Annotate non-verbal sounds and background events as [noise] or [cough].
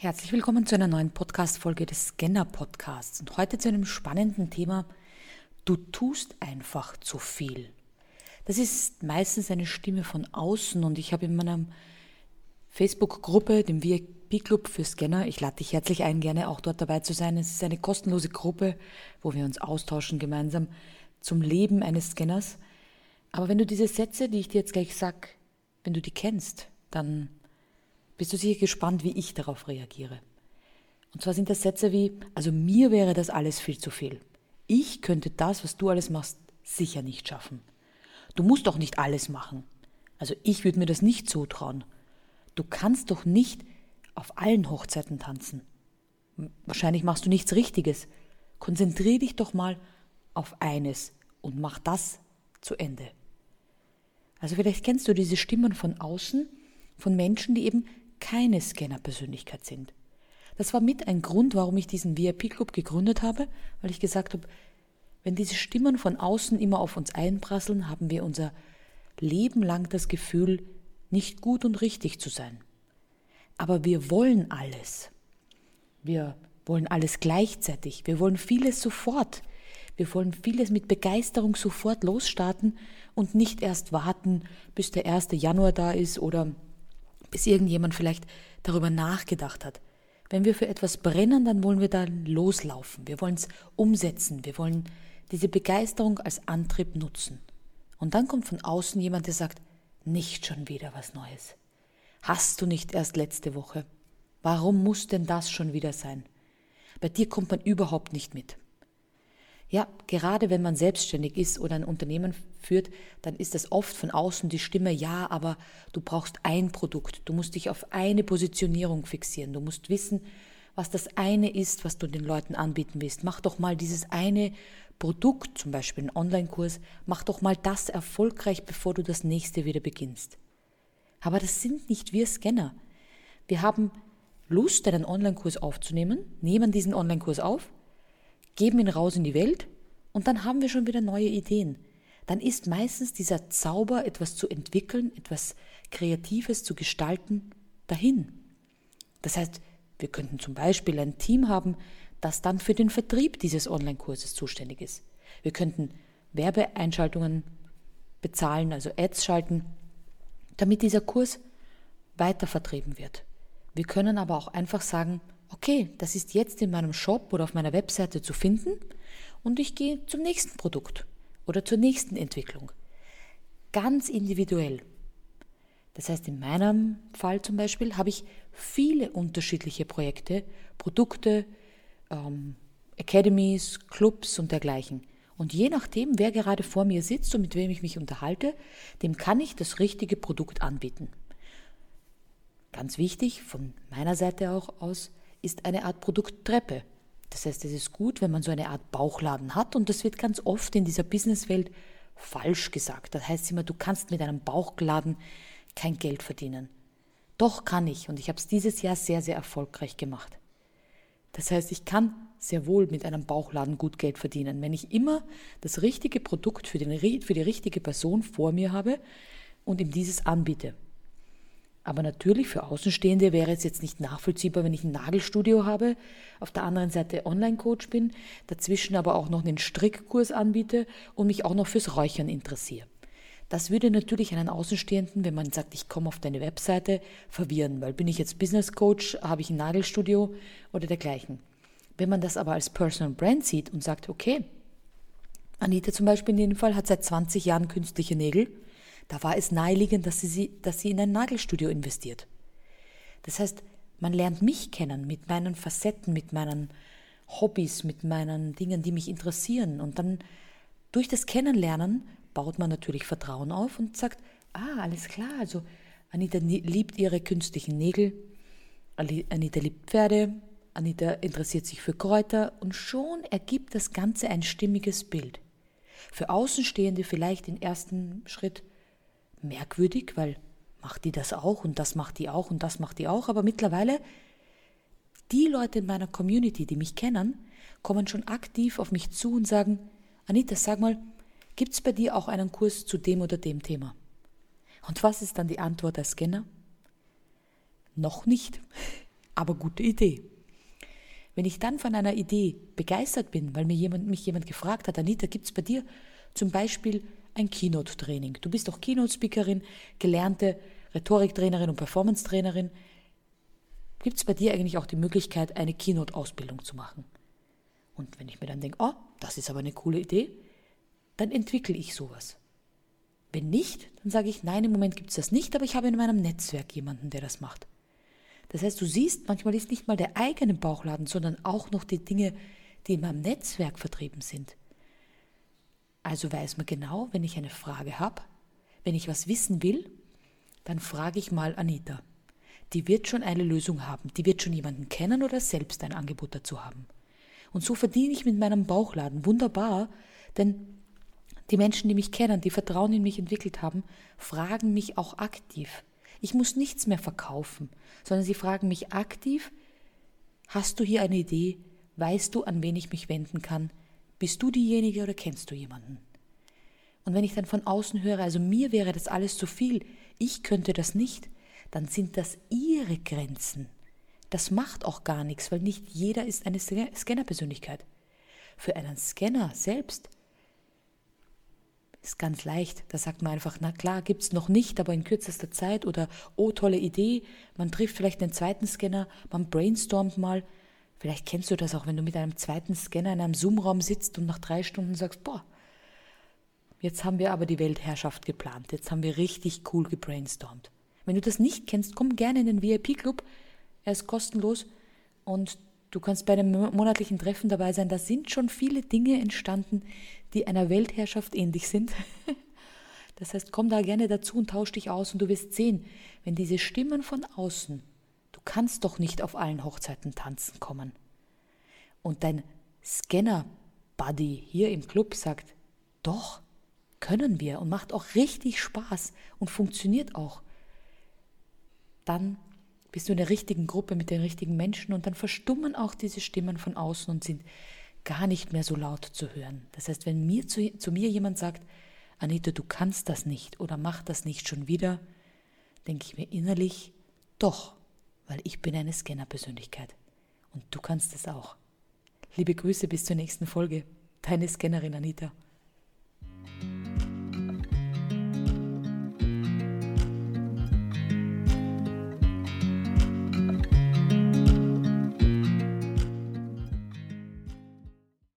Herzlich willkommen zu einer neuen Podcast-Folge des Scanner-Podcasts und heute zu einem spannenden Thema. Du tust einfach zu viel. Das ist meistens eine Stimme von außen und ich habe in meiner Facebook-Gruppe, dem VIP-Club für Scanner, ich lade dich herzlich ein, gerne auch dort dabei zu sein. Es ist eine kostenlose Gruppe, wo wir uns austauschen gemeinsam zum Leben eines Scanners. Aber wenn du diese Sätze, die ich dir jetzt gleich sag, wenn du die kennst, dann bist du sicher gespannt, wie ich darauf reagiere. Und zwar sind das Sätze wie, also mir wäre das alles viel zu viel. Ich könnte das, was du alles machst, sicher nicht schaffen. Du musst doch nicht alles machen. Also ich würde mir das nicht zutrauen. Du kannst doch nicht auf allen Hochzeiten tanzen. Wahrscheinlich machst du nichts Richtiges. Konzentrier dich doch mal auf eines und mach das zu Ende. Also vielleicht kennst du diese Stimmen von außen, von Menschen, die eben keine Scanner-Persönlichkeit sind. Das war mit ein Grund, warum ich diesen VIP-Club gegründet habe, weil ich gesagt habe, wenn diese Stimmen von außen immer auf uns einprasseln, haben wir unser Leben lang das Gefühl, nicht gut und richtig zu sein. Aber wir wollen alles. Wir wollen alles gleichzeitig. Wir wollen vieles sofort. Wir wollen vieles mit Begeisterung sofort losstarten und nicht erst warten, bis der 1. Januar da ist oder bis irgendjemand vielleicht darüber nachgedacht hat. Wenn wir für etwas brennen, dann wollen wir da loslaufen. Wir wollen es umsetzen. Wir wollen diese Begeisterung als Antrieb nutzen. Und dann kommt von außen jemand, der sagt, nicht schon wieder was Neues. Hast du nicht erst letzte Woche? Warum muss denn das schon wieder sein? Bei dir kommt man überhaupt nicht mit. Ja, gerade wenn man selbstständig ist oder ein Unternehmen führt, dann ist das oft von außen die Stimme, ja, aber du brauchst ein Produkt, du musst dich auf eine Positionierung fixieren, du musst wissen, was das eine ist, was du den Leuten anbieten willst. Mach doch mal dieses eine Produkt, zum Beispiel einen Online-Kurs, mach doch mal das erfolgreich, bevor du das nächste wieder beginnst. Aber das sind nicht wir Scanner. Wir haben Lust, einen Online-Kurs aufzunehmen, nehmen diesen Online-Kurs auf, geben ihn raus in die Welt und dann haben wir schon wieder neue Ideen. Dann ist meistens dieser Zauber, etwas zu entwickeln, etwas Kreatives zu gestalten, dahin. Das heißt, wir könnten zum Beispiel ein Team haben, das dann für den Vertrieb dieses Online-Kurses zuständig ist. Wir könnten Werbeeinschaltungen bezahlen, also Ads schalten, damit dieser Kurs weiter vertrieben wird. Wir können aber auch einfach sagen, okay, das ist jetzt in meinem Shop oder auf meiner Webseite zu finden und ich gehe zum nächsten Produkt oder zur nächsten Entwicklung. Ganz individuell. Das heißt, in meinem Fall zum Beispiel habe ich viele unterschiedliche Projekte, Produkte, ähm, Academies, Clubs und dergleichen. Und je nachdem, wer gerade vor mir sitzt und mit wem ich mich unterhalte, dem kann ich das richtige Produkt anbieten. Ganz wichtig von meiner Seite auch aus, ist eine Art Produkttreppe. Das heißt, es ist gut, wenn man so eine Art Bauchladen hat und das wird ganz oft in dieser Businesswelt falsch gesagt. Das heißt immer, du kannst mit einem Bauchladen kein Geld verdienen. Doch kann ich und ich habe es dieses Jahr sehr, sehr erfolgreich gemacht. Das heißt, ich kann sehr wohl mit einem Bauchladen gut Geld verdienen, wenn ich immer das richtige Produkt für, den, für die richtige Person vor mir habe und ihm dieses anbiete. Aber natürlich für Außenstehende wäre es jetzt nicht nachvollziehbar, wenn ich ein Nagelstudio habe, auf der anderen Seite Online-Coach bin, dazwischen aber auch noch einen Strickkurs anbiete und mich auch noch fürs Räuchern interessiere. Das würde natürlich einen Außenstehenden, wenn man sagt, ich komme auf deine Webseite, verwirren, weil bin ich jetzt Business Coach, habe ich ein Nagelstudio oder dergleichen. Wenn man das aber als Personal Brand sieht und sagt, okay, Anita zum Beispiel in dem Fall hat seit 20 Jahren künstliche Nägel, da war es naheliegend, dass sie, dass sie in ein Nagelstudio investiert. Das heißt, man lernt mich kennen mit meinen Facetten, mit meinen Hobbys, mit meinen Dingen, die mich interessieren. Und dann durch das Kennenlernen baut man natürlich Vertrauen auf und sagt, ah, alles klar, also Anita liebt ihre künstlichen Nägel, Anita liebt Pferde, Anita interessiert sich für Kräuter und schon ergibt das Ganze ein stimmiges Bild. Für Außenstehende vielleicht im ersten Schritt merkwürdig, weil macht die das auch und das macht die auch und das macht die auch, aber mittlerweile die Leute in meiner Community, die mich kennen, kommen schon aktiv auf mich zu und sagen, Anita, sag mal, gibt es bei dir auch einen Kurs zu dem oder dem Thema? Und was ist dann die Antwort als Scanner? Noch nicht. [laughs] aber gute Idee. Wenn ich dann von einer Idee begeistert bin, weil mir jemand, mich jemand gefragt hat, Anita, gibt es bei dir zum Beispiel ein Keynote-Training? Du bist doch Keynote-Speakerin, gelernte Rhetoriktrainerin und Performance-Trainerin. Gibt es bei dir eigentlich auch die Möglichkeit, eine Keynote-Ausbildung zu machen? Und wenn ich mir dann denke, oh, das ist aber eine coole Idee, dann entwickle ich sowas. Wenn nicht, dann sage ich, nein, im Moment gibt es das nicht, aber ich habe in meinem Netzwerk jemanden, der das macht. Das heißt, du siehst, manchmal ist nicht mal der eigene Bauchladen, sondern auch noch die Dinge, die in meinem Netzwerk vertrieben sind. Also weiß man genau, wenn ich eine Frage habe, wenn ich was wissen will, dann frage ich mal Anita. Die wird schon eine Lösung haben, die wird schon jemanden kennen oder selbst ein Angebot dazu haben. Und so verdiene ich mit meinem Bauchladen wunderbar, denn die Menschen, die mich kennen, die Vertrauen in mich entwickelt haben, fragen mich auch aktiv. Ich muss nichts mehr verkaufen, sondern sie fragen mich aktiv, hast du hier eine Idee? Weißt du, an wen ich mich wenden kann? Bist du diejenige oder kennst du jemanden? Und wenn ich dann von außen höre, also mir wäre das alles zu viel, ich könnte das nicht, dann sind das ihre Grenzen. Das macht auch gar nichts, weil nicht jeder ist eine Scannerpersönlichkeit. Für einen Scanner selbst ist ganz leicht. Da sagt man einfach, na klar, gibt es noch nicht, aber in kürzester Zeit oder oh, tolle Idee. Man trifft vielleicht einen zweiten Scanner, man brainstormt mal. Vielleicht kennst du das auch, wenn du mit einem zweiten Scanner in einem Zoom-Raum sitzt und nach drei Stunden sagst, boah, jetzt haben wir aber die Weltherrschaft geplant, jetzt haben wir richtig cool gebrainstormt. Wenn du das nicht kennst, komm gerne in den VIP-Club, er ist kostenlos und Du kannst bei einem monatlichen Treffen dabei sein. Da sind schon viele Dinge entstanden, die einer Weltherrschaft ähnlich sind. [laughs] Das heißt, komm da gerne dazu und tausch dich aus und du wirst sehen, wenn diese Stimmen von außen, du kannst doch nicht auf allen Hochzeiten tanzen kommen. Und dein Scanner-Buddy hier im Club sagt, doch, können wir und macht auch richtig Spaß und funktioniert auch. Dann bist du in der richtigen Gruppe mit den richtigen Menschen und dann verstummen auch diese Stimmen von außen und sind gar nicht mehr so laut zu hören. Das heißt, wenn mir zu, zu mir jemand sagt, Anita, du kannst das nicht oder mach das nicht schon wieder, denke ich mir innerlich, doch, weil ich bin eine Scanner-Persönlichkeit und du kannst es auch. Liebe Grüße bis zur nächsten Folge. Deine Scannerin Anita.